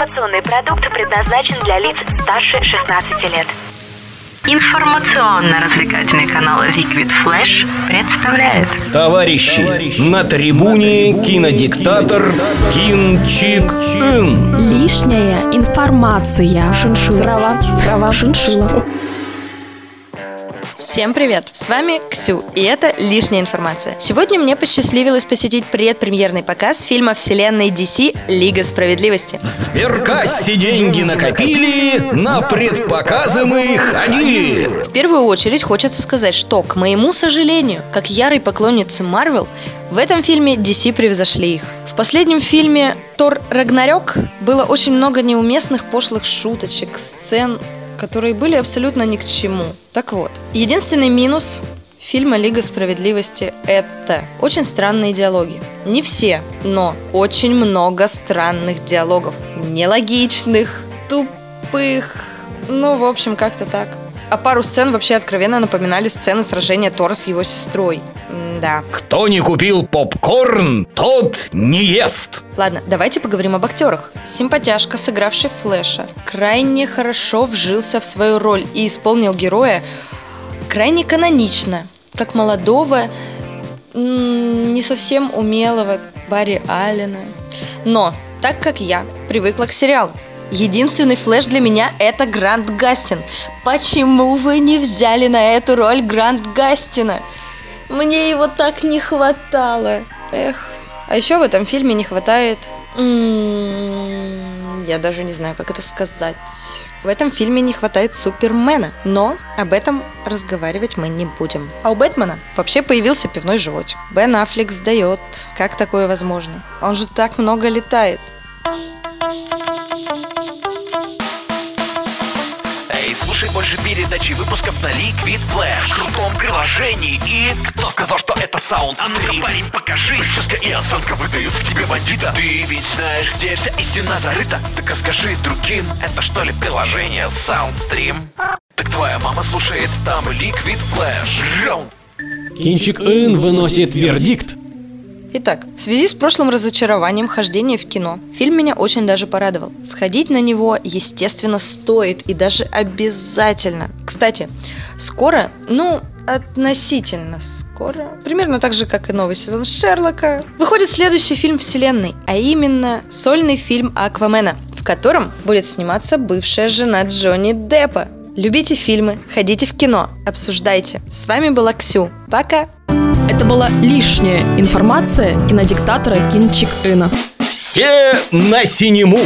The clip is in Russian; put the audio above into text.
Информационный продукт предназначен для лиц старше 16 лет. Информационно-развлекательный канал Liquid Flash представляет Товарищи, на трибуне кинодиктатор Кинчик Ин. Лишняя информация. Шиншилла. Трава. Трава. Шиншилла. Всем привет! С вами Ксю, и это «Лишняя информация». Сегодня мне посчастливилось посетить предпремьерный показ фильма вселенной DC «Лига справедливости». В сберкассе деньги накопили, на предпоказы мы ходили. В первую очередь хочется сказать, что, к моему сожалению, как ярой поклонницы Марвел, в этом фильме DC превзошли их. В последнем фильме «Тор Рагнарёк» было очень много неуместных пошлых шуточек, сцен, которые были абсолютно ни к чему. Так вот, единственный минус фильма «Лига справедливости» — это очень странные диалоги. Не все, но очень много странных диалогов. Нелогичных, тупых, ну, в общем, как-то так. А пару сцен вообще откровенно напоминали сцены сражения Тора с его сестрой. Да. Кто не купил попкорн, тот не ест. Ладно, давайте поговорим об актерах. Симпатяшка, сыгравший Флэша, крайне хорошо вжился в свою роль и исполнил героя крайне канонично, как молодого, не совсем умелого Барри Аллена. Но, так как я привыкла к сериалу, Единственный Флэш для меня это Грант Гастин. Почему вы не взяли на эту роль Грант Гастина? Мне его так не хватало. Эх. А еще в этом фильме не хватает... М-м, я даже не знаю, как это сказать. В этом фильме не хватает Супермена, но об этом разговаривать мы не будем. А у Бэтмена вообще появился пивной животик. Бен Аффлек сдает. Как такое возможно? Он же так много летает. Слушай больше передачи выпусков на Liquid Flash В крутом приложении и... Кто сказал, что это саундстрим? А ну-ка, парень, покажи Прическа и осанка выдают в тебе бандита Ты ведь знаешь, где вся истина зарыта Так расскажи другим, это что ли приложение Soundstream? Так твоя мама слушает там Liquid Flash Раунд Кинчик Ин выносит вердикт. Итак, в связи с прошлым разочарованием хождения в кино, фильм меня очень даже порадовал. Сходить на него, естественно, стоит и даже обязательно. Кстати, скоро, ну, относительно скоро, примерно так же, как и новый сезон Шерлока, выходит следующий фильм вселенной, а именно сольный фильм Аквамена, в котором будет сниматься бывшая жена Джонни Деппа. Любите фильмы, ходите в кино, обсуждайте. С вами была Ксю. Пока! Это была лишняя информация кинодиктатора Кинчик Ина. Все на синему.